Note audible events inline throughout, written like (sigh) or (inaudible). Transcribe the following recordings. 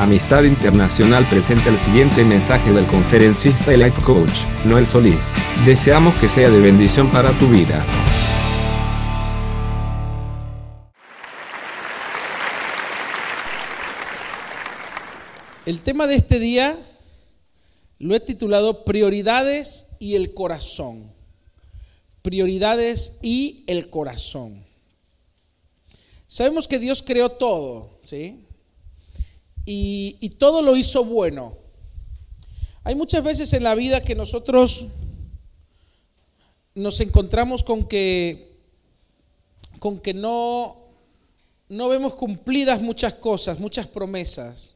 Amistad Internacional presenta el siguiente mensaje del conferencista y life coach, Noel Solís. Deseamos que sea de bendición para tu vida. El tema de este día lo he titulado Prioridades y el corazón. Prioridades y el corazón. Sabemos que Dios creó todo, ¿sí? Y, todo lo hizo bueno. Hay muchas veces en la vida que nosotros nos encontramos con que, con que no, no vemos cumplidas muchas cosas, muchas promesas.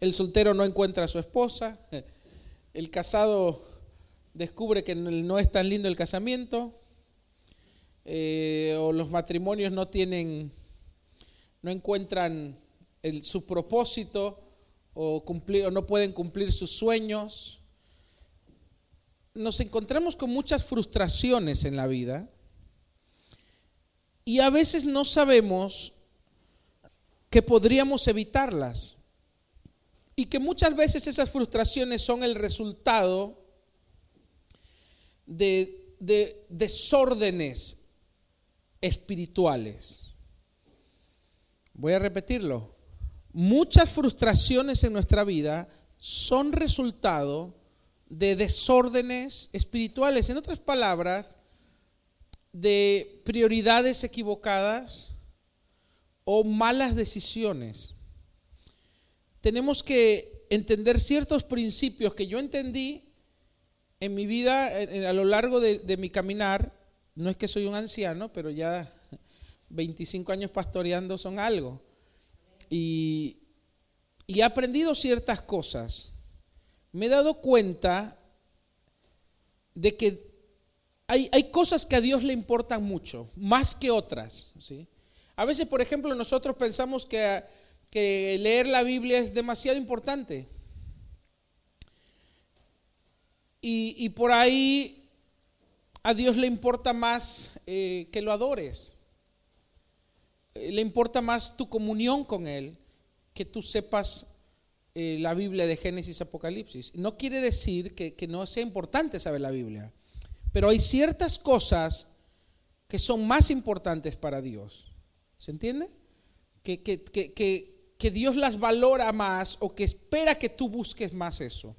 El soltero no encuentra a su esposa, (laughs) el casado descubre que no es tan lindo el casamiento, eh, o los matrimonios no tienen, no encuentran su propósito o, cumplir, o no pueden cumplir sus sueños. Nos encontramos con muchas frustraciones en la vida y a veces no sabemos que podríamos evitarlas y que muchas veces esas frustraciones son el resultado de, de desórdenes espirituales. Voy a repetirlo. Muchas frustraciones en nuestra vida son resultado de desórdenes espirituales. En otras palabras, de prioridades equivocadas o malas decisiones tenemos que entender ciertos principios que yo entendí en mi vida a lo largo de, mi caminar. No es que soy un anciano, pero ya 25 años pastoreando son algo. Y, he aprendido ciertas cosas. Me he dado cuenta de que hay, cosas que a Dios le importan mucho, más que otras. ¿sí? A veces, por ejemplo, nosotros pensamos que que leer la Biblia es demasiado importante. Y, por ahí a Dios le importa más eh, que lo adores. Eh, le importa más tu comunión con Él, que tú sepas eh, la Biblia de Génesis Apocalipsis. No quiere decir que, que no sea importante saber la Biblia, pero hay ciertas cosas que son más importantes para Dios. ¿Se entiende? Que, que, que, que Dios las valora más o que espera que tú busques más eso.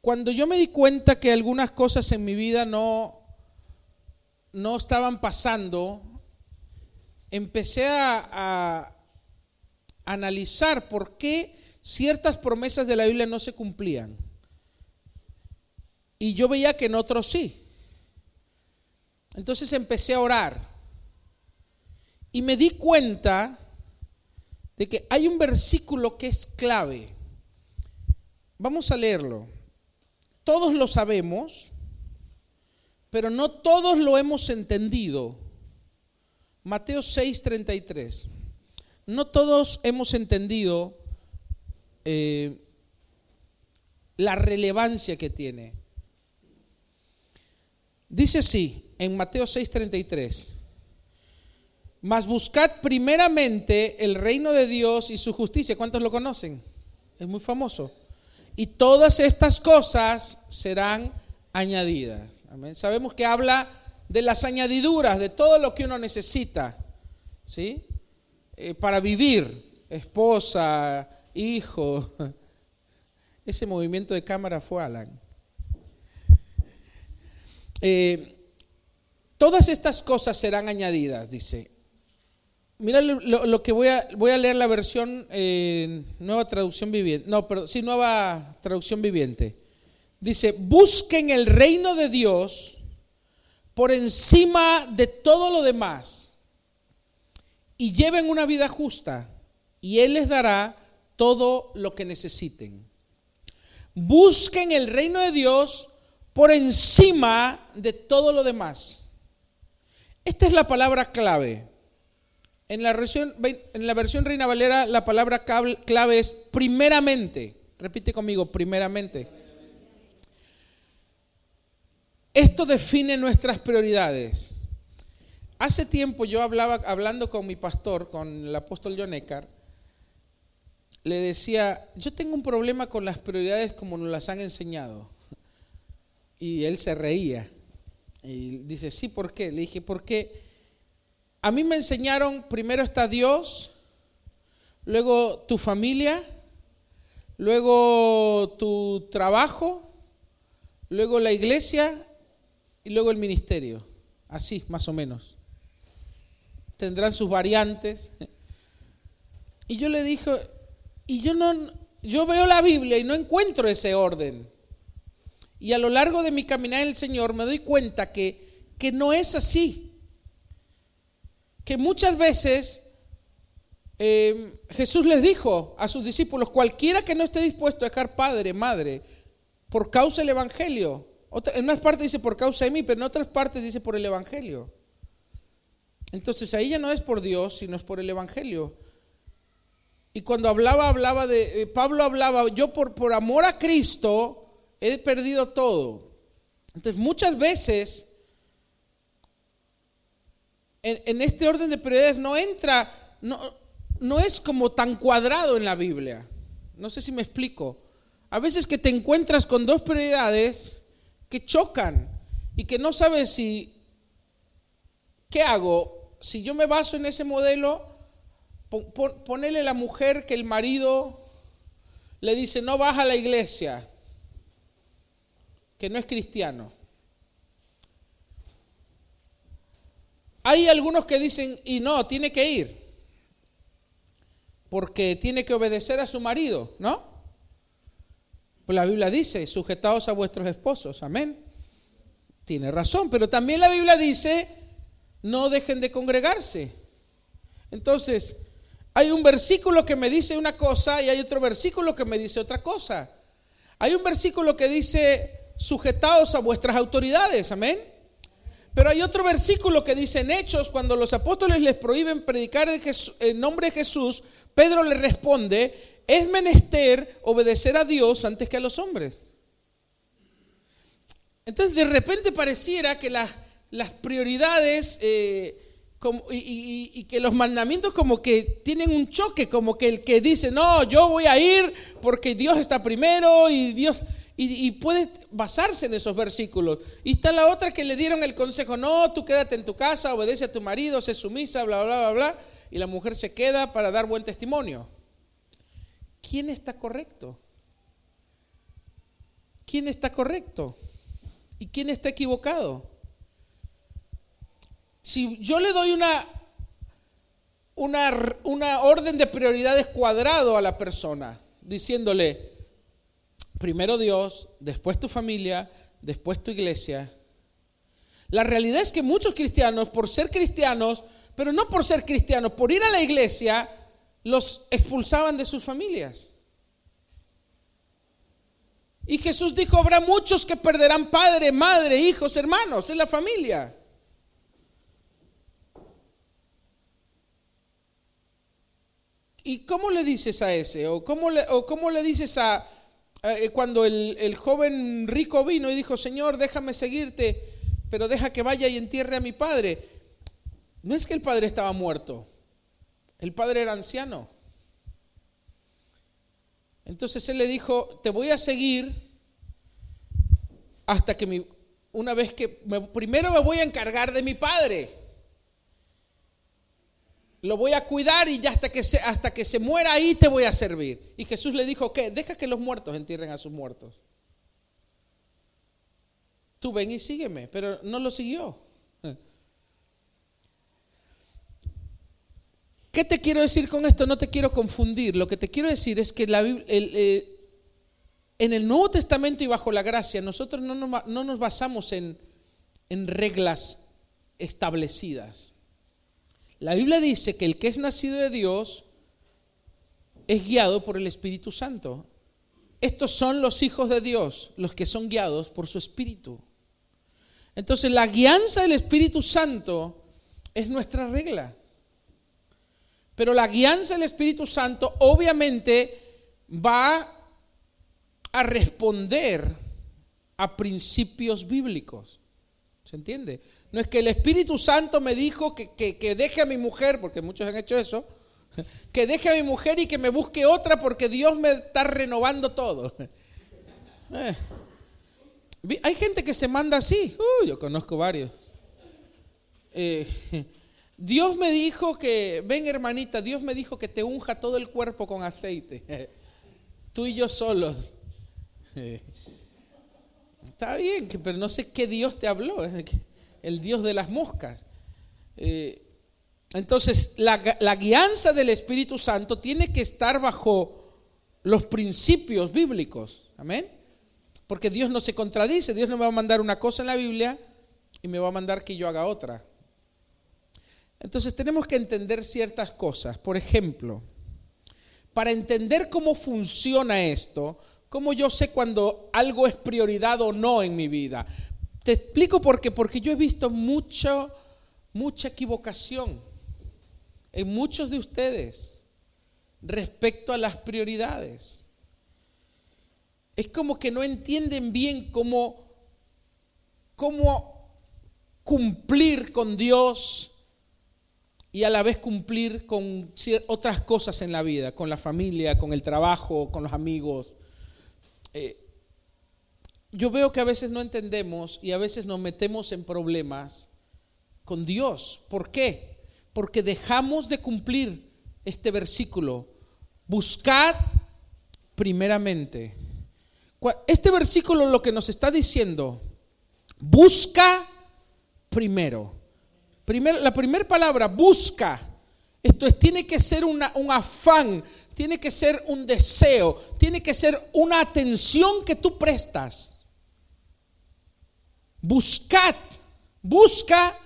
Cuando yo me di cuenta que algunas cosas en mi vida no, no estaban pasando, empecé a, analizar por qué ciertas promesas de la Biblia no se cumplían. Y yo veía que en otros sí. Entonces empecé a orar. Y me di cuenta de que hay un versículo que es clave. Vamos a leerlo. Todos lo sabemos, pero no todos lo hemos entendido. Mateo 6:33. No todos hemos entendido eh, la relevancia que tiene. Dice así, en Mateo 6:33. Mas buscad primeramente el reino de Dios y su justicia. ¿Cuántos lo conocen? Es muy famoso. Y todas estas cosas serán añadidas. Amén. Sabemos que habla de las añadiduras, de todo lo que uno necesita, ¿sí? Eh, para vivir, esposa, hijo. (laughs) Ese movimiento de cámara fue Alan. Eh, todas estas cosas serán añadidas, dice. Mira lo, que voy a, voy a leer la versión eh, nueva traducción viviente. No, pero sí, nueva traducción viviente. Dice, busquen el reino de Dios por encima de todo lo demás y lleven una vida justa y Él les dará todo lo que necesiten. Busquen el reino de Dios por encima de todo lo demás. Esta es la palabra clave. En la, versión, en la versión Reina Valera la palabra clave es primeramente. Repite conmigo, primeramente. Esto define nuestras prioridades. Hace tiempo yo hablaba, hablando con mi pastor, con el apóstol John Eckhart, le decía, yo tengo un problema con las prioridades como nos las han enseñado. Y él se reía. Y dice, sí, ¿por qué? Le dije, porque a mí me enseñaron, primero está Dios, luego tu familia, luego tu trabajo, luego la iglesia y luego el ministerio. Así, más o menos tendrán sus variantes. Y yo le dije, y yo no, yo veo la Biblia y no encuentro ese orden. Y a lo largo de mi caminar en el Señor me doy cuenta que, que no es así. Que muchas veces eh, Jesús les dijo a sus discípulos, cualquiera que no esté dispuesto a dejar padre, madre, por causa del Evangelio. En unas partes dice por causa de mí, pero en otras partes dice por el Evangelio. Entonces ahí ya no es por Dios, sino es por el Evangelio. Y cuando hablaba, hablaba de, eh, Pablo hablaba, yo por, por amor a Cristo he perdido todo. Entonces muchas veces en, este orden de prioridades no entra, no, no es como tan cuadrado en la Biblia. No sé si me explico. A veces que te encuentras con dos prioridades que chocan y que no sabes si, ¿qué hago? si yo me baso en ese modelo, ponele la mujer que el marido le dice, no vas a la iglesia, que no es cristiano. Hay algunos que dicen, y no, tiene que ir, porque tiene que obedecer a su marido, ¿no? La Biblia dice, sujetaos a vuestros esposos, amén. Tiene razón, pero también la Biblia dice, no dejen de congregarse. Entonces, hay un versículo que me dice una cosa y hay otro versículo que me dice otra cosa. Hay un versículo que dice, sujetaos a vuestras autoridades, amén. Pero hay otro versículo que dice en Hechos, cuando los apóstoles les prohíben predicar en nombre de Jesús, Pedro le responde, es menester obedecer a Dios antes que a los hombres. Entonces de repente pareciera que las prioridades eh, y, que los mandamientos como que tienen un choque, como que el que dice, no, yo voy a ir porque Dios está primero y Dios... Y, y puede basarse en esos versículos. Y está la otra que le dieron el consejo, no, tú quédate en tu casa, obedece a tu marido, sé sumisa, bla, bla, bla, bla. Y la mujer se queda para dar buen testimonio. ¿Quién está correcto? ¿Quién está correcto? ¿Y quién está equivocado? Si yo le doy una, una, una orden de prioridades cuadrado a la persona, diciéndole, primero Dios, después tu familia, después tu iglesia, la realidad es que muchos cristianos, por ser cristianos, pero no por ser cristianos, por ir a la iglesia, los expulsaban de sus familias. Y Jesús dijo, habrá muchos que perderán padre, madre, hijos, hermanos, en la familia. ¿Y cómo le dices a ese? ¿O cómo le, cómo le dices a, eh, cuando el, el, joven rico vino y dijo, Señor, déjame seguirte, pero deja que vaya y entierre a mi padre? No es que el padre estaba muerto, el padre era anciano. Entonces él le dijo, te voy a seguir hasta que mi, una vez que, primero me voy a encargar de mi padre lo voy a cuidar y ya hasta que, se, hasta que se muera ahí te voy a servir. Y Jesús le dijo, ¿qué? Deja que los muertos entierren a sus muertos. Tú ven y sígueme, pero no lo siguió. ¿Qué te quiero decir con esto? No te quiero confundir. Lo que te quiero decir es que eh, en el Nuevo Testamento y bajo la gracia, nosotros no nos, no nos basamos en, en reglas establecidas. La Biblia dice que el que es nacido de Dios es guiado por el Espíritu Santo. Estos son los hijos de Dios, los que son guiados por su Espíritu. Entonces la guianza del Espíritu Santo es nuestra regla. Pero la guianza del Espíritu Santo obviamente va a responder a principios bíblicos. ¿Se entiende? No es que el Espíritu Santo me dijo que, que deje a mi mujer, porque muchos han hecho eso, (laughs) que deje a mi mujer y que me busque otra porque Dios me está renovando todo. (laughs) Eh. Hay gente que se manda así, uh, yo conozco varios. Eh, Dios me dijo que, ven hermanita, Dios me dijo que te unja todo el cuerpo con aceite. (laughs) Tú y yo solos. (laughs) Está bien, pero no sé qué Dios te habló, el Dios de las moscas. Eh, entonces, la, la guianza del Espíritu Santo tiene que estar bajo los principios bíblicos. Amén. Porque Dios no se contradice. Dios no me va a mandar una cosa en la Biblia y me va a mandar que yo haga otra. Entonces tenemos que entender ciertas cosas. Por ejemplo, para entender cómo funciona esto, cómo yo sé cuando algo es prioridad o no en mi vida. Te explico por qué. Porque yo he visto mucho, mucha equivocación en muchos de ustedes respecto a las prioridades. Es como que no entienden bien cómo, cómo cumplir con Dios y a la vez cumplir con otras cosas en la vida, con la familia, con el trabajo, con los amigos. Eh, yo veo que a veces no entendemos y a veces nos metemos en problemas con Dios. ¿Por qué? porque dejamos de cumplir este versículo. Buscad primeramente. Este versículo lo que nos está diciendo, busca primero. La primera palabra, busca. Esto es, tiene que ser un afán, tiene que ser un deseo, tiene que ser una atención que tú prestas. Buscad, busca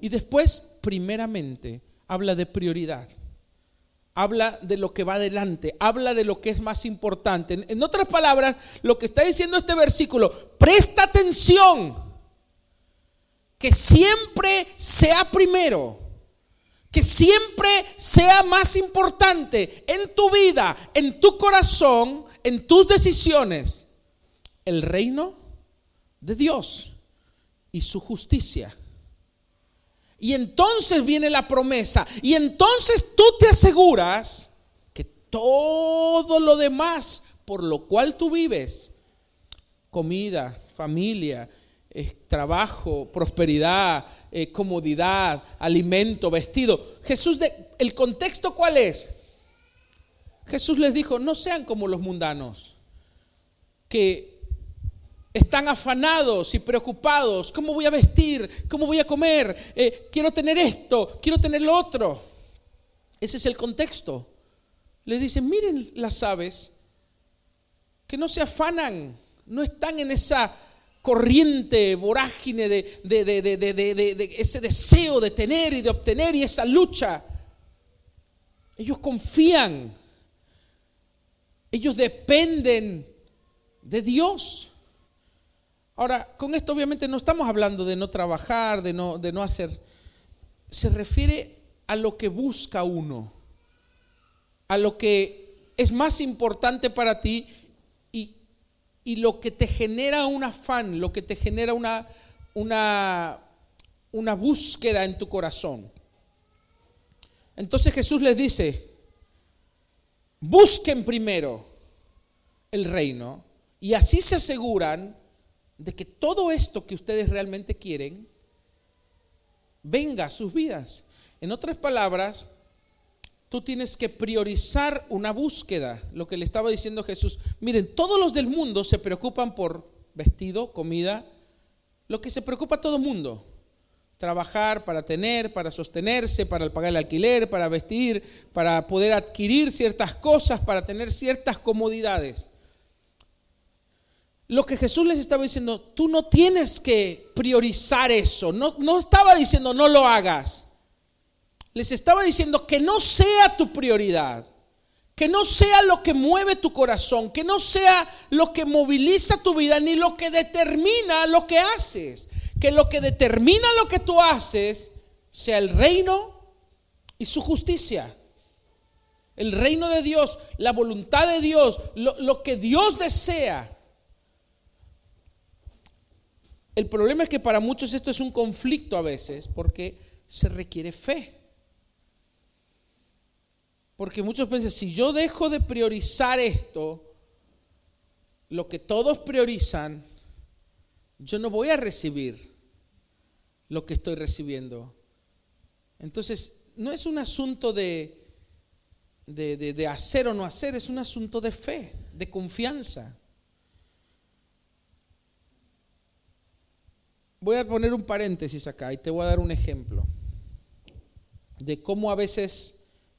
y después primeramente habla de prioridad. Habla de lo que va adelante, habla de lo que es más importante. En otras palabras, lo que está diciendo este versículo, presta atención, que siempre sea primero, que siempre sea más importante en tu vida, en tu corazón, en tus decisiones, el reino de Dios y su justicia. Y entonces viene la promesa. Y entonces tú te aseguras que todo lo demás por lo cual tú vives, comida, familia, eh, trabajo, prosperidad, eh, comodidad, alimento, vestido. Jesús, ¿el contexto cuál es? Jesús les dijo, no sean como los mundanos, que están afanados y preocupados. ¿Cómo voy a vestir? ¿Cómo voy a comer? Eh, quiero tener esto, quiero tener lo otro. Ese es el contexto. Le dicen, miren las aves, que no se afanan, no están en esa corriente vorágine de, de, ese deseo de tener y de obtener y esa lucha. Ellos confían, ellos dependen de Dios. Ahora, con esto obviamente no estamos hablando de no trabajar, de no, de no hacer. Se refiere a lo que busca uno, a lo que es más importante para ti y lo que te genera un afán, lo que te genera una, una, una búsqueda en tu corazón. Entonces Jesús les dice, busquen primero el reino y así se aseguran de que todo esto que ustedes realmente quieren venga a sus vidas. En otras palabras, tú tienes que priorizar una búsqueda, lo que le estaba diciendo Jesús. Miren, todos los del mundo se preocupan por vestido, comida, lo que se preocupa todo mundo. Trabajar para tener, para sostenerse, para pagar el alquiler, para vestir, para poder adquirir ciertas cosas, para tener ciertas comodidades lo que Jesús les estaba diciendo, tú no tienes que priorizar eso. No, no estaba diciendo no lo hagas. Les estaba diciendo que no sea tu prioridad. Que no sea lo que mueve tu corazón, que no sea lo que moviliza tu vida, ni lo que determina lo que haces. Que lo que determina lo que tú haces sea el reino y su justicia. El reino de Dios, la voluntad de Dios, lo, lo que Dios desea el problema es que para muchos esto es un conflicto a veces porque se requiere fe. Porque muchos piensan, si yo dejo de priorizar esto, lo que todos priorizan, yo no voy a recibir lo que estoy recibiendo. Entonces, no es un asunto de, de, hacer o no hacer, es un asunto de fe, de confianza. Voy a poner un paréntesis acá y te voy a dar un ejemplo de cómo a veces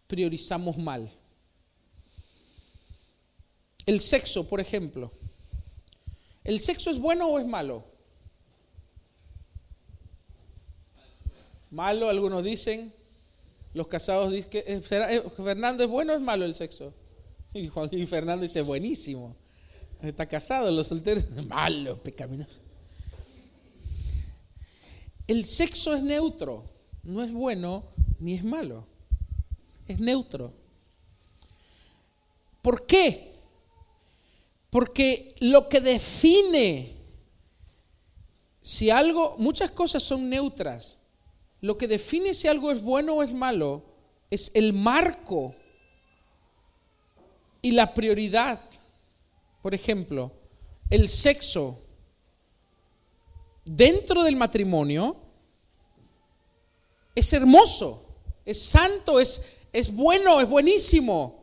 priorizamos mal. El sexo, por ejemplo. ¿El sexo es bueno o es malo? Malo, algunos dicen. Los casados dicen que eh, eh, Fernando es bueno o es malo el sexo. (laughs) Y Juan y Fernando dice buenísimo. Está casado, los solteros, (laughs) malo, pecaminoso. El sexo es neutro, no es bueno ni es malo, es neutro. ¿Por qué? Porque lo que define si algo, muchas cosas son neutras, lo que define si algo es bueno o es malo es el marco y la prioridad. Por ejemplo, el sexo dentro del matrimonio es hermoso, es santo, es, es bueno, es buenísimo.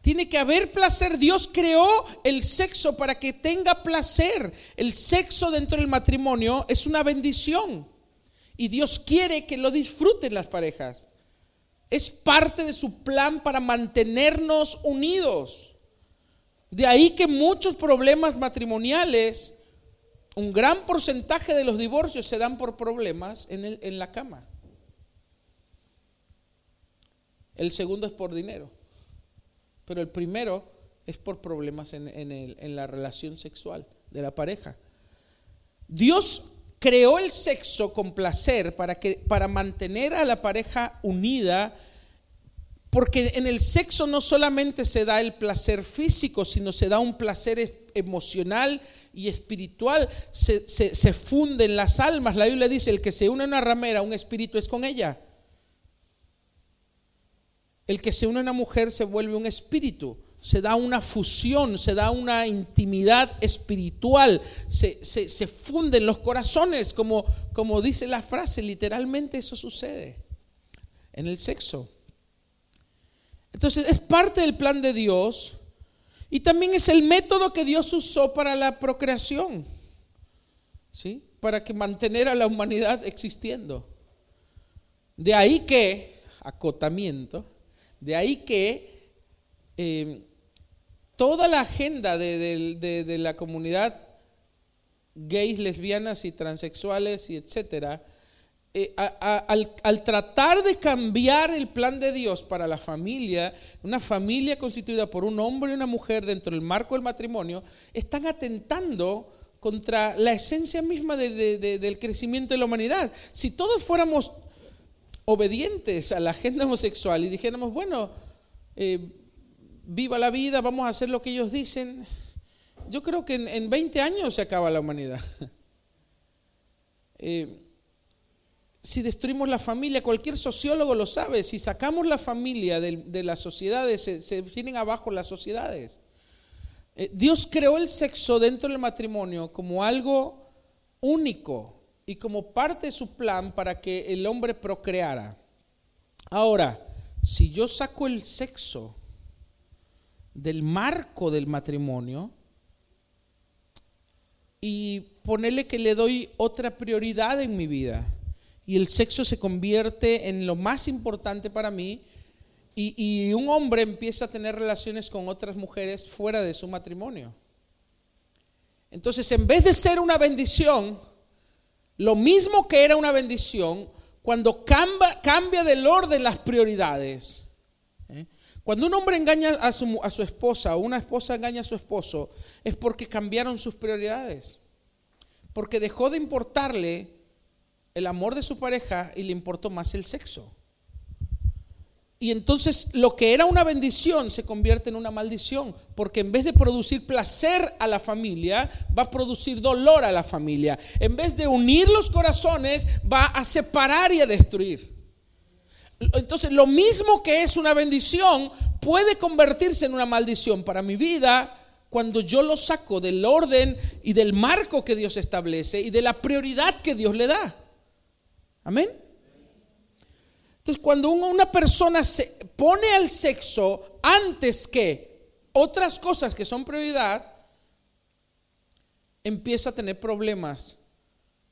Tiene que haber placer. Dios creó el sexo para que tenga placer. El sexo dentro del matrimonio es una bendición. Y Dios quiere que lo disfruten las parejas. Es parte de su plan para mantenernos unidos. De ahí que muchos problemas matrimoniales un gran porcentaje de los divorcios se dan por problemas en, la cama. El segundo es por dinero. Pero el primero es por problemas en, la relación sexual de la pareja. Dios creó el sexo con placer para, que, para mantener a la pareja unida, porque en el sexo no solamente se da el placer físico, sino se da un placer emocional y espiritual se, se, funden las almas. La Biblia dice, el que se une a una ramera, un espíritu es con ella. El que se une a una mujer se vuelve un espíritu. Se da una fusión, se da una intimidad espiritual, se, se funden los corazones, como, como dice la frase, literalmente eso sucede en el sexo. Entonces es parte del plan de Dios y también es el método que Dios usó para la procreación, ¿sí? Para que mantener a la humanidad existiendo. De ahí que, acotamiento, de ahí que eh, toda la agenda de, la comunidad gays, lesbianas y transexuales y etcétera, eh, al, tratar de cambiar el plan de Dios para la familia, una familia constituida por un hombre y una mujer dentro del marco del matrimonio, están atentando contra la esencia misma del crecimiento de la humanidad. Si todos fuéramos obedientes a la agenda homosexual y dijéramos, bueno, eh, viva la vida, vamos a hacer lo que ellos dicen, yo creo que en, 20 años se acaba la humanidad. (laughs) eh, si destruimos la familia, cualquier sociólogo lo sabe, si sacamos la familia de, las sociedades, se, vienen abajo las sociedades. Eh, Dios creó el sexo dentro del matrimonio como algo único y como parte de su plan para que el hombre procreara. Ahora, si yo saco el sexo del marco del matrimonio y ponerle que le doy otra prioridad en mi vida, y el sexo se convierte en lo más importante para mí y, un hombre empieza a tener relaciones con otras mujeres fuera de su matrimonio. Entonces, en vez de ser una bendición, lo mismo que era una bendición, cuando cambia, del orden las prioridades. ¿eh? Cuando un hombre engaña a su, a su esposa o una esposa engaña a su esposo, es porque cambiaron sus prioridades. Porque dejó de importarle el amor de su pareja y le importó más el sexo. Y entonces lo que era una bendición se convierte en una maldición, porque en vez de producir placer a la familia, va a producir dolor a la familia. En vez de unir los corazones, va a separar y a destruir. Entonces lo mismo que es una bendición puede convertirse en una maldición para mi vida cuando yo lo saco del orden y del marco que Dios establece y de la prioridad que Dios le da. Amén. Entonces, cuando una persona se pone al sexo antes que otras cosas que son prioridad, empieza a tener problemas.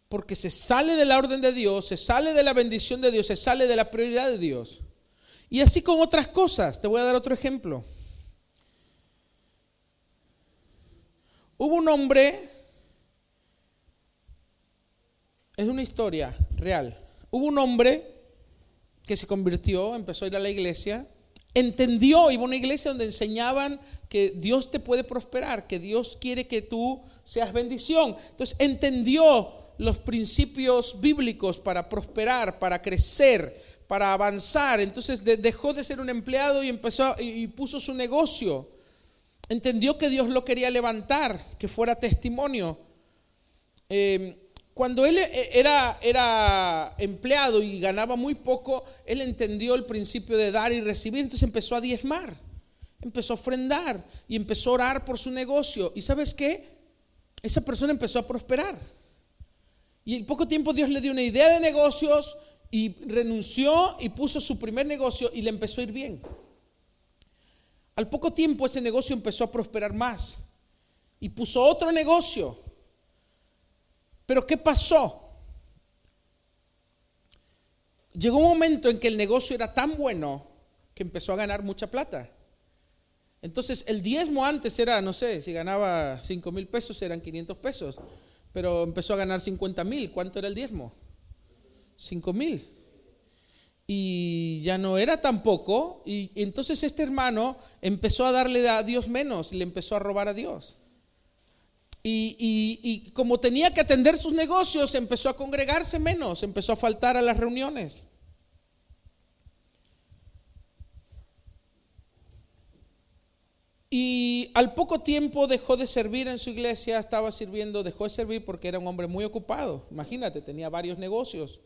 Porque se sale de la orden de Dios, se sale de la bendición de Dios, se sale de la prioridad de Dios. Y así con otras cosas. Te voy a dar otro ejemplo. Hubo un hombre, es una historia real, hubo un hombre que se convirtió, empezó a ir a la iglesia, entendió, iba a una iglesia donde enseñaban que Dios te puede prosperar, que Dios quiere que tú seas bendición. Entonces entendió los principios bíblicos para prosperar, para crecer, para avanzar. Entonces dejó de ser un empleado y empezó y puso su negocio. Entendió que Dios lo quería levantar, que fuera testimonio. Eh, cuando él eh, era, empleado y ganaba muy poco, él entendió el principio de dar y recibir, entonces empezó a diezmar, empezó a ofrendar y empezó a orar por su negocio. ¿Y sabes qué? Esa persona empezó a prosperar. Y en poco tiempo Dios le dio una idea de negocios y renunció y puso su primer negocio y le empezó a ir bien. Al poco tiempo ese negocio empezó a prosperar más y puso otro negocio pero ¿qué pasó? Llegó un momento en que el negocio era tan bueno que empezó a ganar mucha plata. Entonces el diezmo antes era, no sé, si ganaba 5 mil pesos eran 500 pesos, pero empezó a ganar 50 mil. ¿Cuánto era el diezmo? 5 mil. Y ya no era tampoco. Y entonces este hermano empezó a darle a Dios menos, le empezó a robar a Dios. Y, como tenía que atender sus negocios, empezó a congregarse menos, empezó a faltar a las reuniones. Y al poco tiempo dejó de servir en su iglesia, estaba sirviendo, dejó de servir porque era un hombre muy ocupado. Imagínate, tenía varios negocios.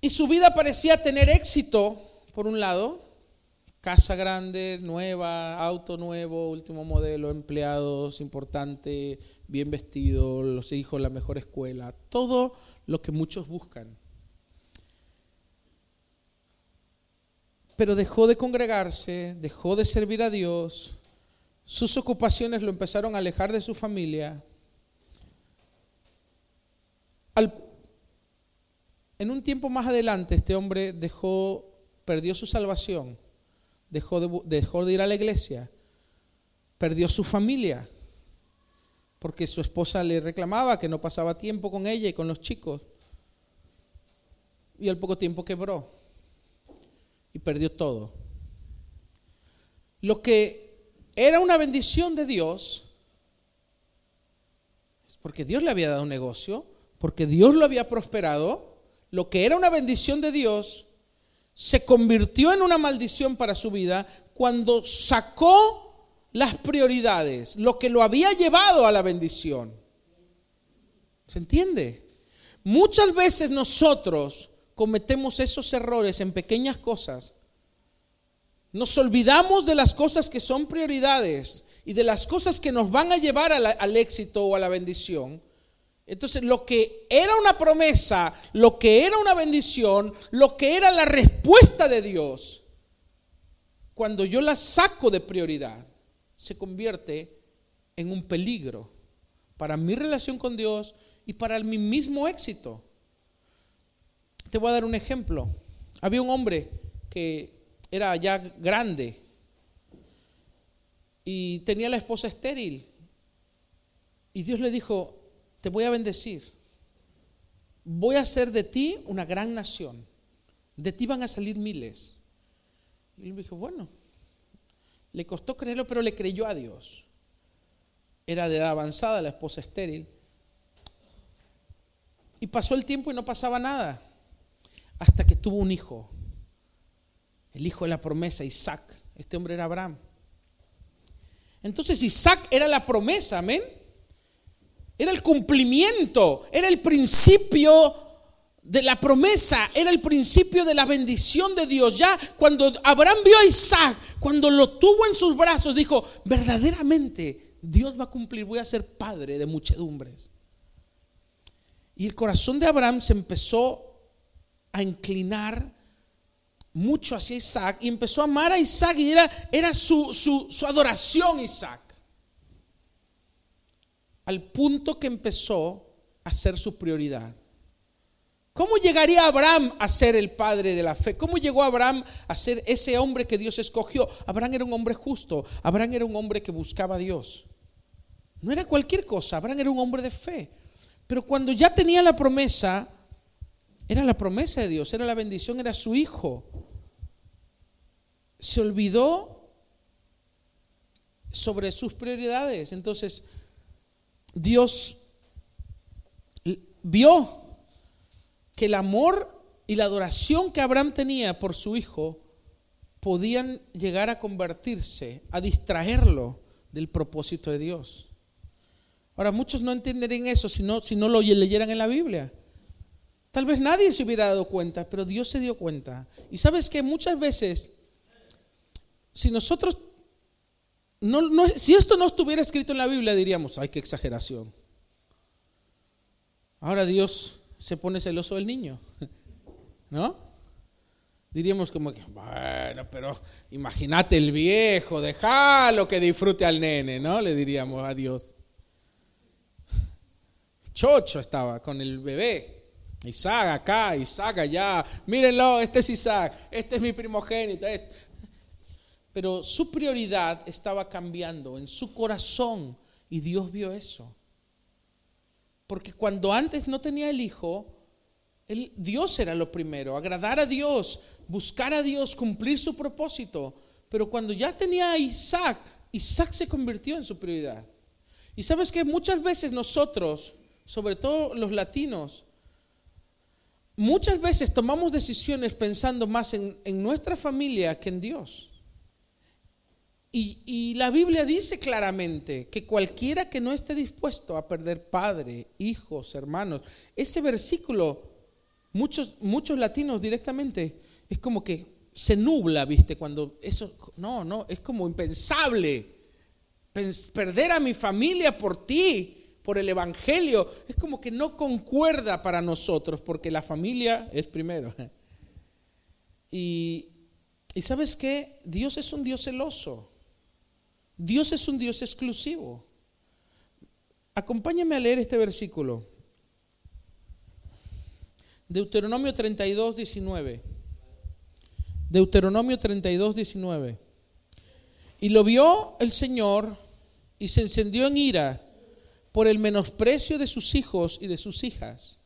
Y su vida parecía tener éxito, por un lado, Casa grande, nueva, auto nuevo, último modelo, empleados importante, bien vestido, los hijos, la mejor escuela, todo lo que muchos buscan. Pero dejó de congregarse, dejó de servir a Dios, sus ocupaciones lo empezaron a alejar de su familia. en un tiempo más adelante este hombre dejó, perdió su salvación dejó de, dejó de ir a la iglesia, perdió su familia, porque su esposa le reclamaba que no pasaba tiempo con ella y con los chicos. Y al poco tiempo quebró y perdió todo. Lo que era una bendición de Dios, porque Dios le había dado un negocio, porque Dios lo había prosperado, lo que era una bendición de Dios se convirtió en una maldición para su vida cuando sacó las prioridades, lo que lo había llevado a la bendición. ¿Se entiende? Muchas veces nosotros cometemos esos errores en pequeñas cosas. Nos olvidamos de las cosas que son prioridades y de las cosas que nos van a llevar al éxito o a la bendición entonces, lo que era una promesa, lo que era una bendición, lo que era la respuesta de Dios, cuando yo la saco de prioridad, se convierte en un peligro para mi relación con Dios y para mi mismo éxito. Te voy a dar un ejemplo. Había un hombre que era ya grande y tenía la esposa estéril. Y Dios le dijo, te voy a bendecir. Voy a hacer de ti una gran nación. De ti van a salir miles. Y él dijo, bueno, le costó creerlo, pero le creyó a Dios. Era de edad avanzada, la esposa estéril. Y pasó el tiempo y no pasaba nada. Hasta que tuvo un hijo. el hijo de la promesa, Isaac. Este hombre era Abraham. Entonces Isaac era la promesa, amén. Era el cumplimiento, era el principio de la promesa, era el principio de la bendición de Dios. Ya cuando Abraham vio a Isaac, cuando lo tuvo en sus brazos, dijo, verdaderamente Dios va a cumplir, voy a ser padre de muchedumbres. Y el corazón de Abraham se empezó a inclinar mucho hacia Isaac y empezó a amar a Isaac y era, era su, su, su adoración Isaac. Al punto que empezó a ser su prioridad. ¿Cómo llegaría Abraham a ser el padre de la fe? ¿Cómo llegó Abraham a ser ese hombre que Dios escogió? Abraham era un hombre justo, Abraham era un hombre que buscaba a Dios. No era cualquier cosa, Abraham era un hombre de fe. Pero cuando ya tenía la promesa, era la promesa de Dios, era la bendición, era su hijo. Se olvidó sobre sus prioridades. Entonces, Dios vio que el amor y la adoración que Abraham tenía por su hijo podían llegar a convertirse, a distraerlo del propósito de Dios. Ahora, muchos no entenderían eso si no, si no lo leyeran en la Biblia. Tal vez nadie se hubiera dado cuenta, pero Dios se dio cuenta. Y sabes que muchas veces, si nosotros, si esto no estuviera escrito en la Biblia, diríamos, ay, qué exageración. Ahora Dios se pone celoso del niño, (laughs) ¿no? Diríamos como que, bueno, pero imagínate el viejo, déjalo que disfrute al nene, ¿no? Le diríamos a Dios. Chocho estaba con el bebé. Isaac acá, Isaac allá. Mírenlo, este es Isaac, este es mi primogénito. Este. Pero su prioridad estaba cambiando en su corazón y Dios vio eso. Porque cuando antes no tenía el hijo, el, Dios era lo primero, agradar a Dios, buscar a Dios, cumplir su propósito. Pero cuando ya tenía a Isaac, Isaac se convirtió en su prioridad. Y sabes que muchas veces nosotros, sobre todo los latinos, muchas veces tomamos decisiones pensando más en, nuestra familia que en Dios. Y, la Biblia dice claramente que cualquiera que no esté dispuesto a perder padre, hijos, hermanos, ese versículo, muchos, muchos latinos directamente, es como que se nubla, ¿viste? Cuando eso, no, no, es como impensable. Perder a mi familia por ti, por el Evangelio, es como que no concuerda para nosotros, porque la familia es primero. (laughs) Y, y sabes qué, Dios es un Dios celoso, Dios es un Dios exclusivo. Acompáñame a leer este versículo. Deuteronomio 32, 19. Deuteronomio 32, 19. Y lo vio el Señor y se encendió en ira por el menosprecio de sus hijos y de sus hijas.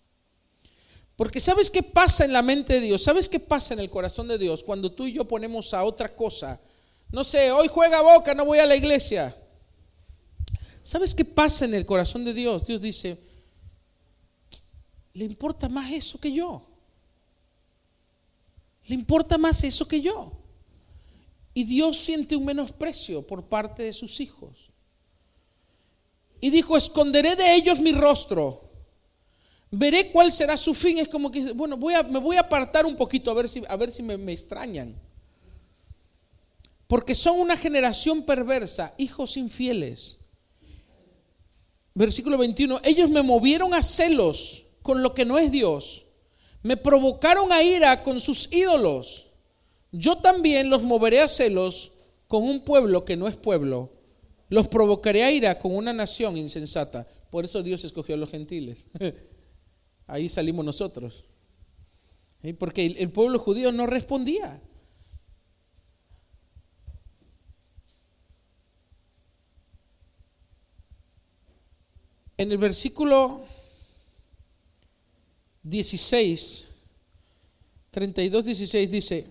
Porque ¿sabes qué pasa en la mente de Dios? ¿Sabes qué pasa en el corazón de Dios cuando tú y yo ponemos a otra cosa? No sé, hoy juega boca, no voy a la iglesia. ¿Sabes qué pasa en el corazón de Dios? Dios dice, le importa más eso que yo. Le importa más eso que yo. Y Dios siente un menosprecio por parte de sus hijos y dijo, esconderé de ellos mi rostro. Veré cuál será su fin. Es como que, bueno, voy a, me voy a apartar un poquito a ver si, a ver si me, me extrañan. Porque son una generación perversa, hijos infieles. Versículo 21, ellos me movieron a celos con lo que no es Dios. Me provocaron a ira con sus ídolos. Yo también los moveré a celos con un pueblo que no es pueblo los provocaré a ira con una nación insensata. Por eso Dios escogió a los gentiles. (laughs) Ahí salimos nosotros. Porque el pueblo judío no respondía. En el versículo 16, 32, 16 dice,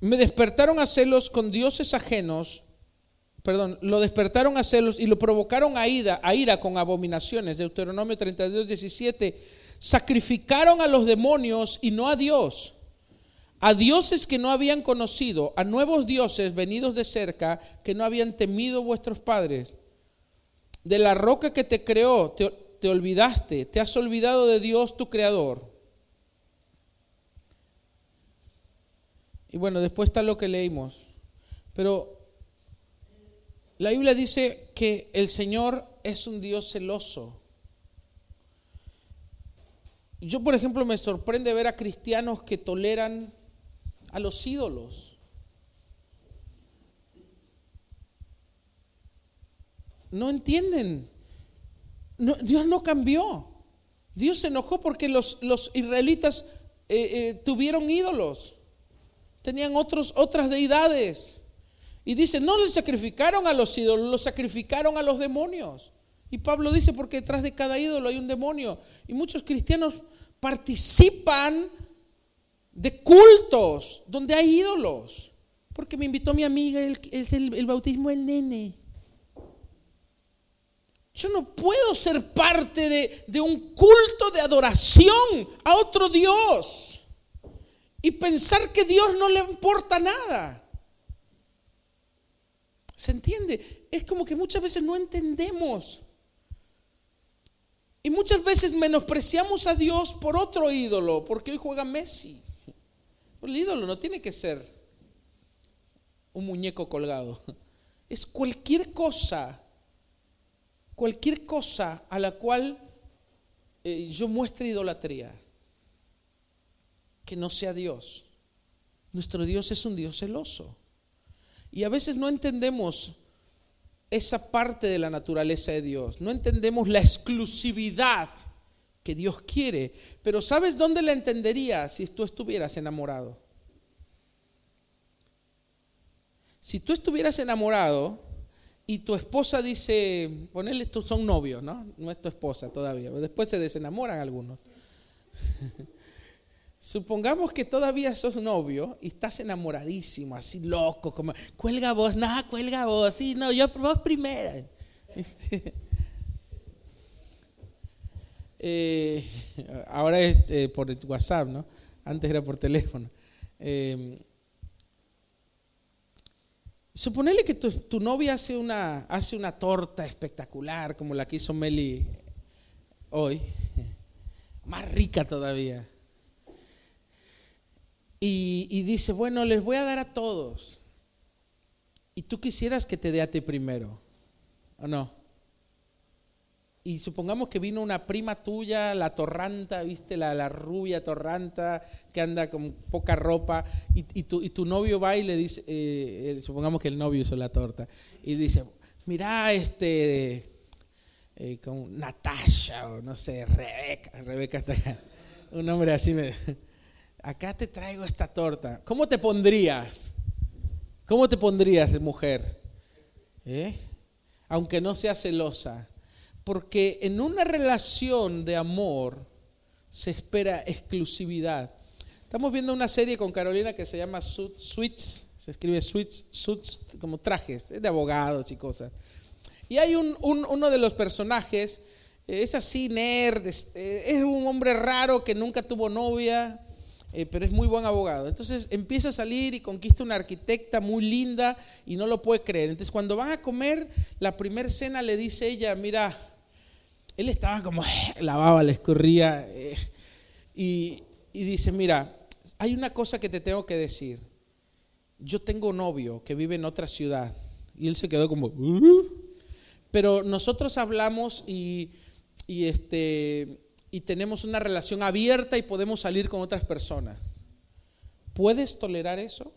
me despertaron a celos con dioses ajenos, perdón, lo despertaron a celos y lo provocaron a ira, a ira con abominaciones. Deuteronomio 32, 17. Sacrificaron a los demonios y no a Dios. a dioses que no habían conocido, a nuevos dioses venidos de cerca que no habían temido vuestros padres. De la roca que te creó, te, te olvidaste, te has olvidado de Dios tu creador. Y bueno, después está lo que leímos. Pero la Biblia dice que el Señor es un Dios celoso. Yo, por ejemplo, me sorprende ver a cristianos que toleran a los ídolos. No entienden. Dios no cambió. Dios se enojó porque los, los israelitas eh, eh, tuvieron ídolos. Tenían otros, otras deidades. Y dice, no le sacrificaron a los ídolos, los sacrificaron a los demonios. Y Pablo dice, porque detrás de cada ídolo hay un demonio. Y muchos cristianos participan de cultos donde hay ídolos. Porque me invitó mi amiga, es el, el bautismo del nene. Yo no puedo ser parte de, de, un culto de adoración a otro Dios y pensar que Dios no le importa nada. ¿Se entiende? Es como que muchas veces no entendemos. Y muchas veces menospreciamos a Dios por otro ídolo, porque hoy juega Messi. El ídolo no tiene que ser un muñeco colgado. Es cualquier cosa, cualquier cosa a la cual eh, yo muestre idolatría, que no sea Dios. Nuestro Dios es un Dios celoso. Y a veces no entendemos esa parte de la naturaleza de Dios, no entendemos la exclusividad que Dios quiere. Pero ¿sabes dónde la entenderías si tú estuvieras enamorado? Si tú estuvieras enamorado y tu esposa dice, ponele, estos son novios, ¿no? No es tu esposa todavía, después se desenamoran algunos. (laughs) Supongamos que todavía sos novio y estás enamoradísimo, así loco, como, cuelga vos, nada, cuelga vos, sí, no, yo vos primera. (laughs) Eh, ahora es eh, por WhatsApp, ¿no? Antes era por teléfono. Eh, suponele que tu, novia hace una, hace una torta espectacular como la que hizo Meli hoy, más rica todavía. Y, y, dice, bueno, les voy a dar a todos. Y tú quisieras que te dé a ti primero, ¿o no? Y supongamos que vino una prima tuya, la torranta, viste, la, la rubia torranta, que anda con poca ropa, y, y, tu, y tu, novio va y le dice, eh, supongamos que el novio hizo la torta, y dice, mira, este, eh, con Natasha, o no sé, Rebeca, Rebeca está acá, un nombre así, me, acá te traigo esta torta, ¿cómo te pondrías? ¿Cómo te pondrías, mujer? ¿Eh? Aunque no sea celosa porque en una relación de amor se espera exclusividad. Estamos viendo una serie con Carolina que se llama Suits, se escribe Suits, Suits como trajes de abogados y cosas. Y hay un, uno de los personajes, eh, es así, nerd, eh, es un hombre raro que nunca tuvo novia, eh, pero es muy buen abogado. Entonces empieza a salir y conquista una arquitecta muy linda y no lo puede creer. Entonces cuando van a comer, la primera cena le dice ella, mira, él estaba como, (sighs) la baba le escurría. Eh, y, dice, mira, hay una cosa que te tengo que decir. Yo tengo novio que vive en otra ciudad. Y él se quedó como, uh". pero nosotros hablamos y, y, este, y tenemos una relación abierta y podemos salir con otras personas. ¿Puedes tolerar eso?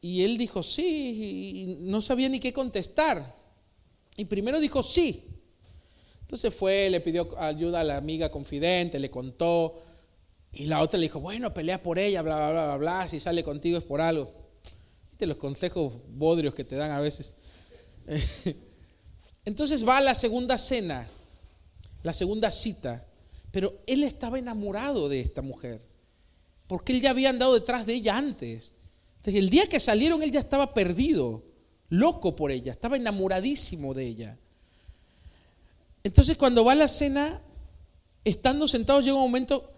Y él dijo sí, y no sabía ni qué contestar. Y primero dijo sí, entonces fue, le pidió ayuda a la amiga confidente, le contó, y la otra le dijo, bueno, pelea por ella, bla, bla, bla, bla, bla, si sale contigo es por algo. Viste los consejos bodrios que te dan a veces. (laughs) Entonces va a la segunda cena, la segunda cita, pero él estaba enamorado de esta mujer, porque él ya había andado detrás de ella antes. Entonces el día que salieron él ya estaba perdido, loco por ella, estaba enamoradísimo de ella. Entonces cuando va a la cena, estando sentados llega un momento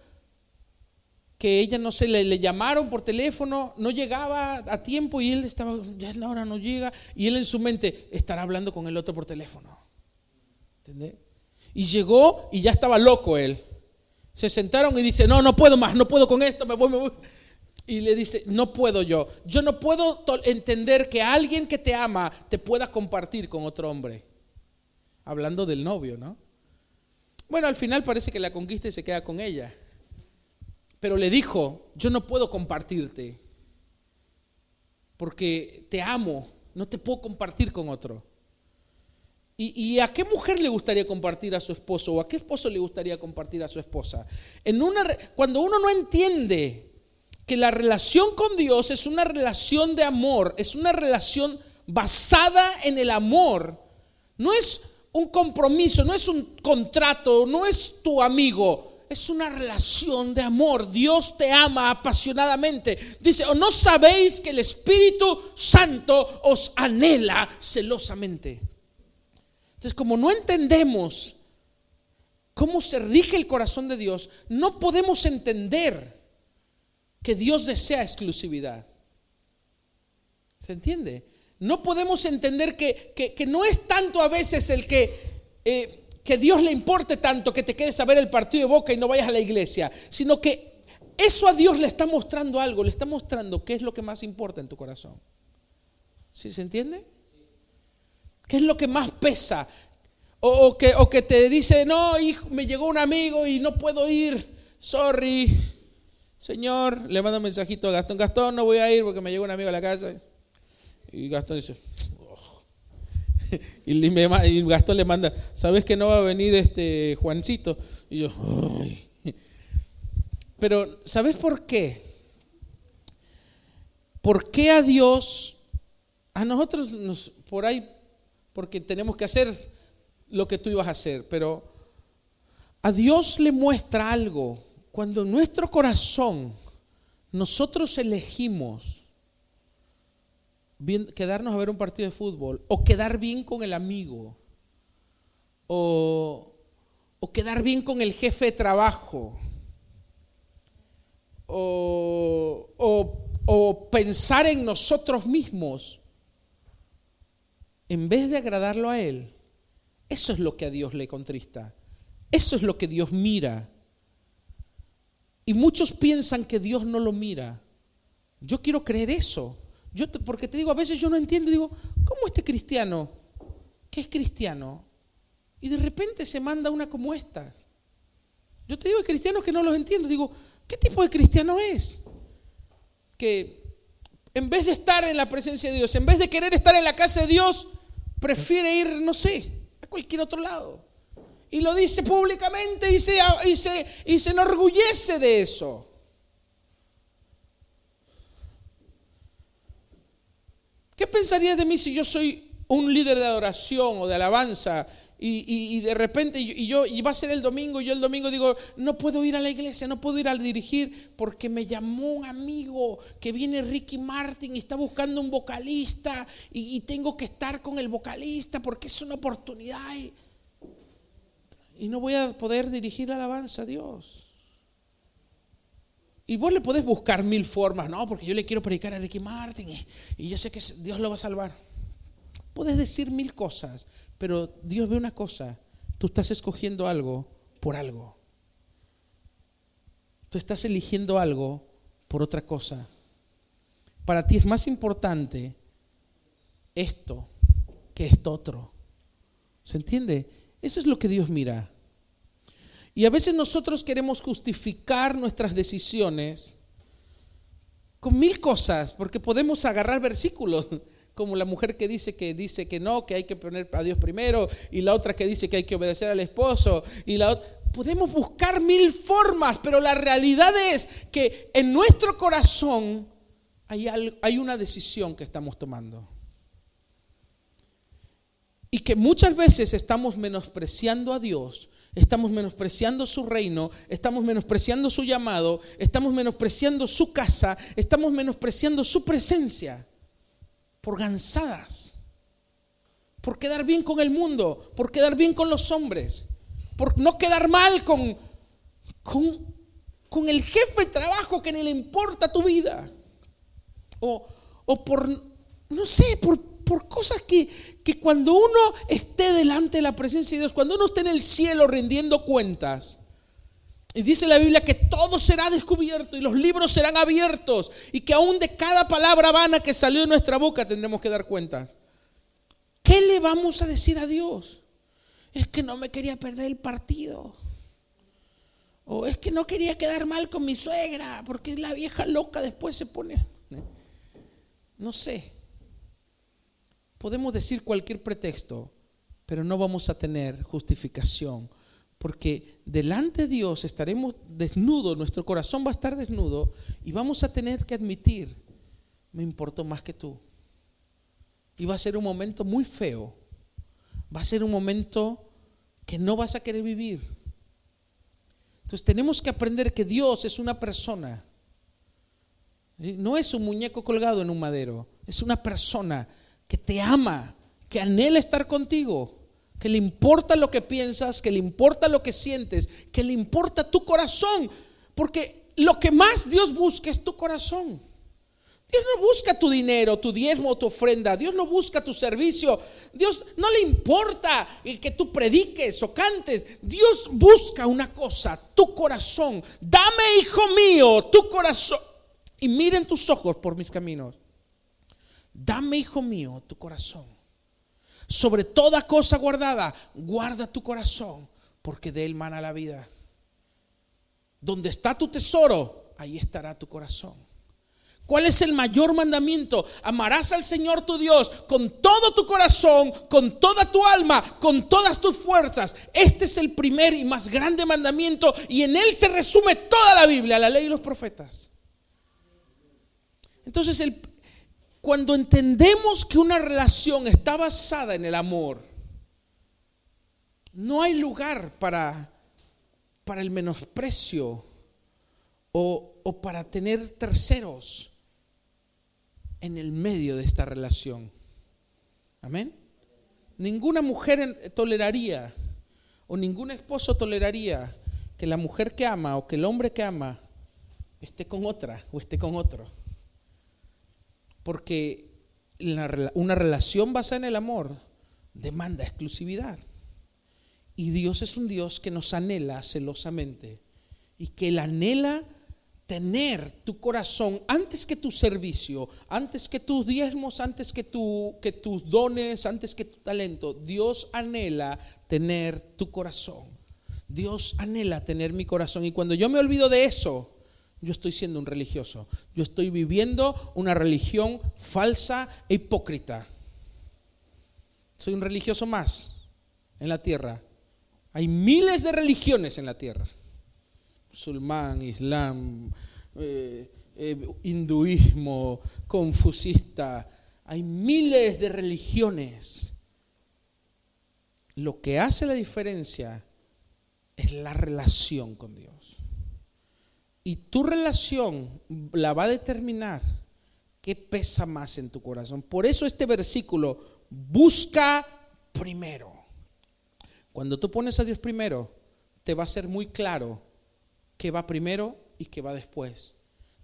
que ella no sé, le, le, llamaron por teléfono, no llegaba a tiempo y él estaba, ya la hora no llega, y él en su mente estará hablando con el otro por teléfono. ¿Entendés? Y llegó y ya estaba loco él. Se sentaron y dice, no, no puedo más, no puedo con esto, me voy, me voy. Y le dice, no puedo yo. Yo no puedo entender que alguien que te ama te pueda compartir con otro hombre. Hablando del novio, ¿no? Bueno, al final parece que la conquista y se queda con ella. Pero le dijo, yo no puedo compartirte, porque te amo, no te puedo compartir con otro. ¿Y, a qué mujer le gustaría compartir a su esposo o a qué esposo le gustaría compartir a su esposa? En una, cuando uno no entiende que la relación con Dios es una relación de amor, es una relación basada en el amor, no es un compromiso, no es un contrato, no es tu amigo, es una relación de amor. Dios te ama apasionadamente. Dice, ¿o no sabéis que el Espíritu Santo os anhela celosamente? Entonces, como no entendemos cómo se rige el corazón de Dios, no podemos entender que Dios desea exclusividad. ¿Se entiende? No podemos entender que, que, no es tanto a veces el que... Eh, que Dios le importe tanto que te quedes a ver el partido de boca y no vayas a la iglesia, sino que eso a Dios le está mostrando algo, le está mostrando qué es lo que más importa en tu corazón. ¿Sí se entiende? ¿Qué es lo que más pesa? O, que, o que te dice, no, hijo, me llegó un amigo y no puedo ir, sorry. Señor, le manda un mensajito a Gastón, Gastón, no voy a ir porque me llegó un amigo a la casa. Y Gastón dice, (laughs) y, Gastón le manda, ¿sabes que no va a venir este Juancito? Y yo, (laughs) pero ¿sabes por qué? ¿Por qué a Dios, a nosotros nos, por ahí, porque tenemos que hacer lo que tú ibas a hacer, pero a Dios le muestra algo cuando nuestro corazón nosotros elegimos quedarnos a ver un partido de fútbol, o quedar bien con el amigo, o, o quedar bien con el jefe de trabajo, o, o pensar en nosotros mismos, en vez de agradarlo a Él, eso es lo que a Dios le contrista. Eso es lo que Dios mira. Y muchos piensan que Dios no lo mira. Yo quiero creer eso. Yo porque te digo, a veces yo no entiendo, digo, ¿cómo este cristiano, que es cristiano, y de repente se manda una como esta? Yo te digo, hay cristianos que no los entiendo, digo, ¿qué tipo de cristiano es? Que en vez de estar en la presencia de Dios, en vez de querer estar en la casa de Dios, prefiere ir, no sé, a cualquier otro lado. Y lo dice públicamente y se, enorgullece de eso. ¿Qué pensarías de mí si yo soy un líder de adoración o de alabanza y, de repente y yo y va a ser el domingo y yo el domingo digo no puedo ir a la iglesia no puedo ir a dirigir porque me llamó un amigo que viene Ricky Martin y está buscando un vocalista y, tengo que estar con el vocalista porque es una oportunidad y, y no voy a poder dirigir la alabanza a Dios y vos le podés buscar mil formas, no, porque yo le quiero predicar a Ricky Martin y, yo sé que Dios lo va a salvar. Puedes decir mil cosas, pero Dios ve una cosa, tú estás escogiendo algo por algo. Tú estás eligiendo algo por otra cosa. Para ti es más importante esto que esto otro. ¿Se entiende? Eso es lo que Dios mira. Y a veces nosotros queremos justificar nuestras decisiones con mil cosas, porque podemos agarrar versículos, (laughs) como la mujer que dice que dice que no, que hay que poner a Dios primero, y la otra que dice que hay que obedecer al esposo, y la podemos buscar mil formas, pero la realidad es que en nuestro corazón hay, hay una decisión que estamos tomando. Y que muchas veces estamos menospreciando a Dios estamos menospreciando su reino, estamos menospreciando su llamado, estamos menospreciando su casa, estamos menospreciando su presencia por gansadas, por quedar bien con el mundo, por quedar bien con los hombres, por no quedar mal con, con con el jefe de trabajo que ni le importa tu vida. O, o por, no sé, por, por cosas que, que cuando uno esté delante de la presencia de Dios, cuando uno esté en el cielo rindiendo cuentas, y dice la Biblia que todo será descubierto y los libros serán abiertos y que aún de cada palabra vana que salió de nuestra boca tendremos que dar cuentas. ¿Qué le vamos a decir a Dios? Es que no me quería perder el partido. O es que no quería quedar mal con mi suegra, porque la vieja loca después se pone... ¿eh? No sé. Podemos decir cualquier pretexto, pero no vamos a tener justificación porque delante de Dios estaremos desnudos, nuestro corazón va a estar desnudo y vamos a tener que admitir, me importó más que tú. Y va a ser un momento muy feo, va a ser un momento que no vas a querer vivir. Entonces tenemos que aprender que Dios es una persona, no es un muñeco colgado en un madero, es una persona que te ama, que anhela estar contigo que le importa lo que piensas, que le importa lo que sientes, que le importa tu corazón, porque lo que más Dios busca es tu corazón. Dios no busca tu dinero, tu diezmo, tu ofrenda. Dios no busca tu servicio. Dios no le importa que tú prediques o cantes. Dios busca una cosa, tu corazón. Dame, hijo mío, tu corazón. Y miren tus ojos por mis caminos. Dame, hijo mío, tu corazón sobre toda cosa guardada, guarda tu corazón, porque de él mana la vida. Donde está tu tesoro, ahí estará tu corazón. ¿Cuál es el mayor mandamiento? Amarás al Señor tu Dios con todo tu corazón, con toda tu alma, con todas tus fuerzas. Este es el primer y más grande mandamiento y en él se resume toda la Biblia, la ley y los profetas. Entonces el, cuando entendemos que una relación está basada en el amor, no hay lugar para, para el menosprecio o, o para tener terceros en el medio de esta relación. Amén. Ninguna mujer toleraría o ningún esposo toleraría que la mujer que ama o que el hombre que ama esté con otra o esté con otro. Porque una relación basada en el amor demanda exclusividad. Y Dios es un Dios que nos anhela celosamente y que Él anhela tener tu corazón antes que tu servicio, antes que tus diezmos, antes que, tu, que tus dones, antes que tu talento. Dios anhela tener tu corazón. Dios anhela tener mi corazón. Y cuando yo me olvido de eso, yo estoy siendo un religioso. Yo estoy viviendo una religión falsa e hipócrita. Soy un religioso más en la tierra. Hay miles de religiones en la tierra. Musulmán, islam, eh, eh, hinduismo, confusista. Hay miles de religiones. Lo que hace la diferencia es la relación con Dios. Y tu relación la va a determinar qué pesa más en tu corazón. Por eso este versículo, busca primero. Cuando tú pones a Dios primero, te va a ser muy claro qué va primero y qué va después.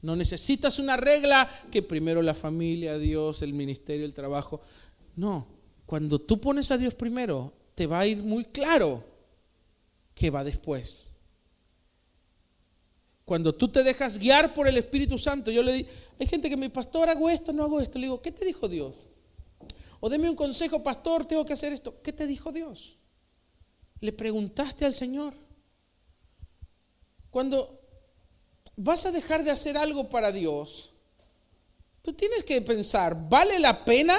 No necesitas una regla que primero la familia, Dios, el ministerio, el trabajo. No, cuando tú pones a Dios primero, te va a ir muy claro qué va después. Cuando tú te dejas guiar por el Espíritu Santo, yo le digo, hay gente que me, pastor, hago esto, no hago esto. Le digo, ¿qué te dijo Dios? O deme un consejo, pastor, tengo que hacer esto. ¿Qué te dijo Dios? ¿Le preguntaste al Señor? Cuando vas a dejar de hacer algo para Dios, tú tienes que pensar, ¿vale la pena?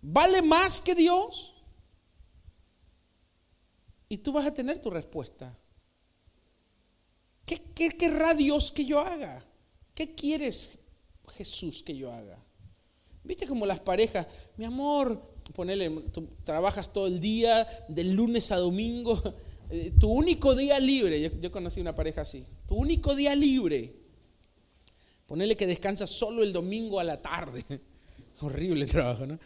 ¿Vale más que Dios? Y tú vas a tener tu respuesta. ¿Qué, querrá Dios que yo haga? ¿Qué quieres Jesús que yo haga? Viste como las parejas, mi amor, ponele, tú trabajas todo el día, del lunes a domingo, (laughs) eh, tu único día libre, yo, yo, conocí una pareja así, tu único día libre, ponele que descansas solo el domingo a la tarde, (laughs) horrible trabajo, ¿no?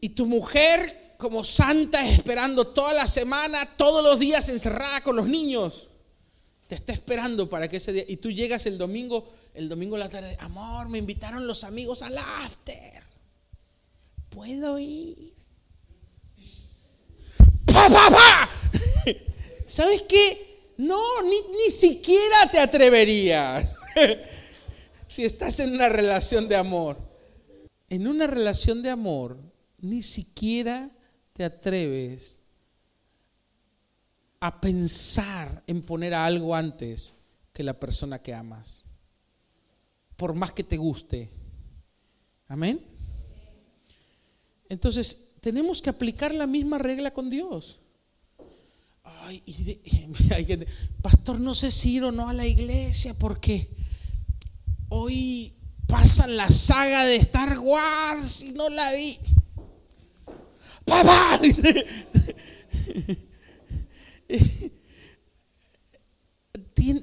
Y tu mujer como santa esperando toda la semana, todos los días encerrada con los niños te está esperando para que ese día, y tú llegas el domingo, el domingo a la tarde, amor, me invitaron los amigos al after. ¿Puedo ir? ¡Pa, pa, pa! (laughs) ¿Sabes qué? No, ni, ni siquiera te atreverías. (laughs) si estás en una relación de amor. En una relación de amor, ni siquiera te atreves a pensar en poner a algo antes que la persona que amas. Por más que te guste. Amén. Entonces, tenemos que aplicar la misma regla con Dios. Ay, (laughs) pastor, no sé si ir o no a la iglesia porque hoy pasan la saga de Star Wars y no la vi. ¡Papá! (laughs) (laughs)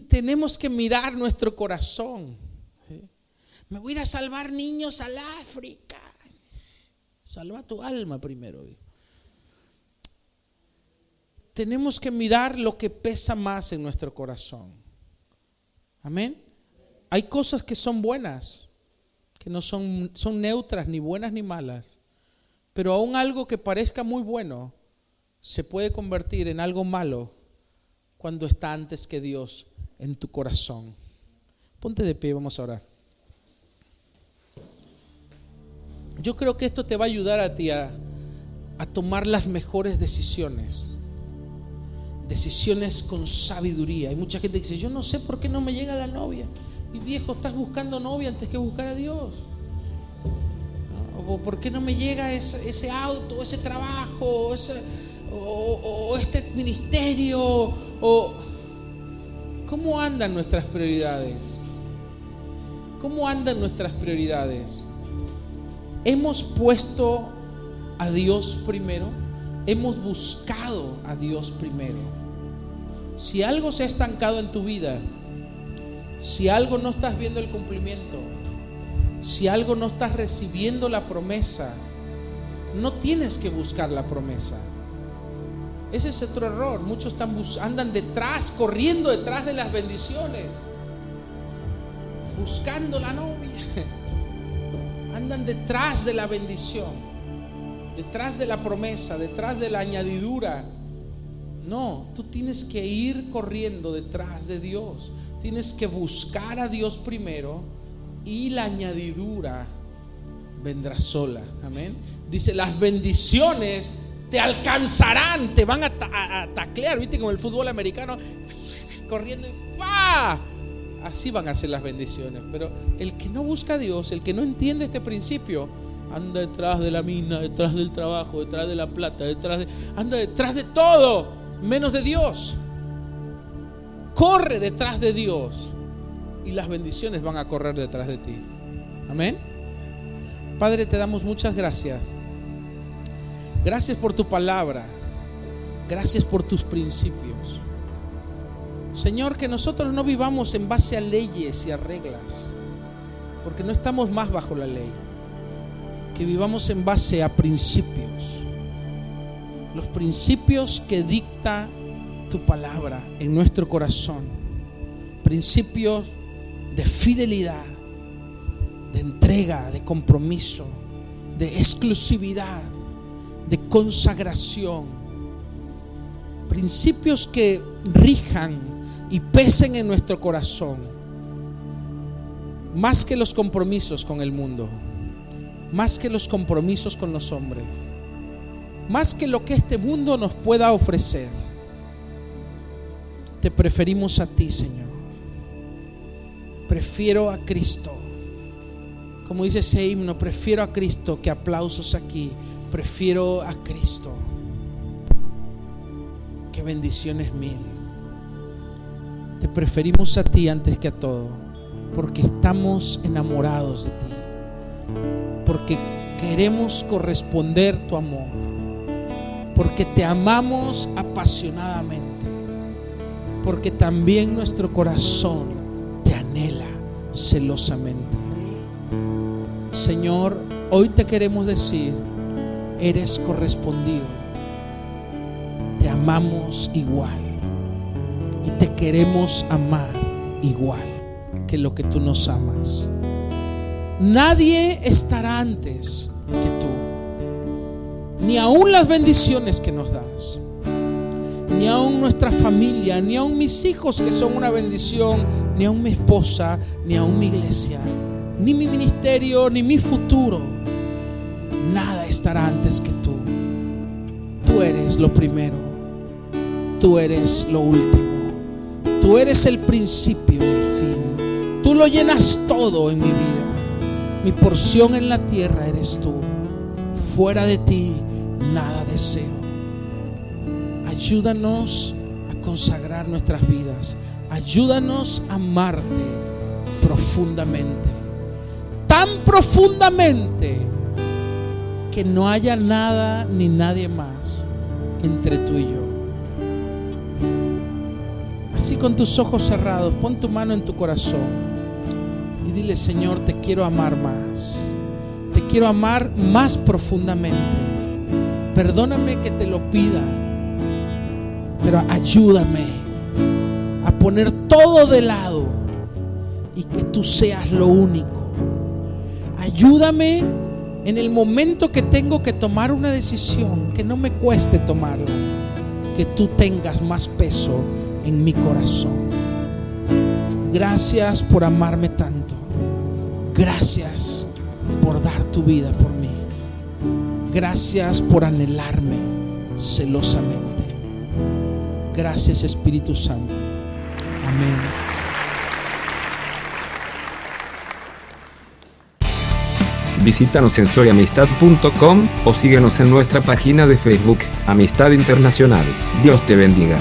tenemos que mirar nuestro corazón. Me voy a ir a salvar niños al África. Salva tu alma primero. Tenemos que mirar lo que pesa más en nuestro corazón. Amén. Hay cosas que son buenas, que no son, son neutras, ni buenas ni malas. Pero aún algo que parezca muy bueno se puede convertir en algo malo cuando está antes que Dios en tu corazón. Ponte de pie, vamos a orar. Yo creo que esto te va a ayudar a ti a, tomar las mejores decisiones. Decisiones con sabiduría. Hay mucha gente que dice, yo no sé por qué no me llega la novia. Y viejo, estás buscando novia antes que buscar a Dios. ¿O por qué no me llega ese, ese auto, ese trabajo, ese, o, este ministerio, o cómo andan nuestras prioridades. ¿Cómo andan nuestras prioridades? ¿Hemos puesto a Dios primero? ¿Hemos buscado a Dios primero? Si algo se ha estancado en tu vida, si algo no estás viendo el cumplimiento, si algo no estás recibiendo la promesa, no tienes que buscar la promesa. Ese es otro error. Muchos andan detrás, corriendo detrás de las bendiciones, buscando la novia. (laughs) Andan detrás de la bendición, detrás de la promesa, detrás de la añadidura. No, tú tienes que ir corriendo detrás de Dios. Tienes que buscar a Dios primero y la añadidura vendrá sola. Amén. Dice, las bendiciones te alcanzarán, te van a, taclear, viste como el fútbol americano, corriendo y Así van a ser las bendiciones. Pero el que no busca a Dios, el que no entiende este principio, anda detrás de la mina, detrás del trabajo, detrás de la plata, detrás de, anda detrás de todo, menos de Dios. Corre detrás de Dios y las bendiciones van a correr detrás de ti. Amén. Padre, te damos muchas gracias Gracias por tu palabra. Gracias por tus principios. Señor, que nosotros no vivamos en base a leyes y a reglas, porque no estamos más bajo la ley. Que vivamos en base a principios. Los principios que dicta tu palabra en nuestro corazón. Principios de fidelidad, de entrega, de compromiso, de exclusividad de consagración, principios que rijan y pesen en nuestro corazón, más que los compromisos con el mundo, más que los compromisos con los hombres, más que lo que este mundo nos pueda ofrecer. Te preferimos a ti, Señor. Prefiero a Cristo. Como dice ese himno, prefiero a Cristo que aplausos aquí prefiero a Cristo. Qué bendiciones mil. Te preferimos a ti antes que a todo, porque estamos enamorados de ti, porque queremos corresponder tu amor, porque te amamos apasionadamente, porque también nuestro corazón te anhela celosamente. Señor, hoy te queremos decir, eres correspondido. Te amamos igual. y te queremos amar igual que lo que tú nos amas. Nadie estará antes que tú, ni aún las bendiciones que nos das, ni aún nuestra familia, ni aún mis hijos que son una bendición, ni aún mi esposa, ni aún mi iglesia, ni mi ministerio, ni mi futuro. Estará antes que tú. Tú eres lo primero, tú eres lo último, tú eres el principio y el fin. Tú lo llenas todo en mi vida. Mi porción en la tierra eres tú. Fuera de ti nada deseo. Ayúdanos a consagrar nuestras vidas. Ayúdanos a amarte profundamente. Tan profundamente que no haya nada ni nadie más entre tú y yo. Así con tus ojos cerrados, pon tu mano en tu corazón y dile, Señor, te quiero amar más. Te quiero amar más profundamente. Perdóname que te lo pida, pero ayúdame a poner todo de lado y que tú seas lo único. Ayúdame en el momento que tengo que tomar una decisión, que no me cueste tomarla, que tú tengas más peso en mi corazón. Gracias por amarme tanto. Gracias por dar tu vida por mí. Gracias por anhelarme celosamente. Gracias Espíritu Santo. Amén. Visítanos en soyamistad.com o síguenos en nuestra página de Facebook, Amistad Internacional. Dios te bendiga.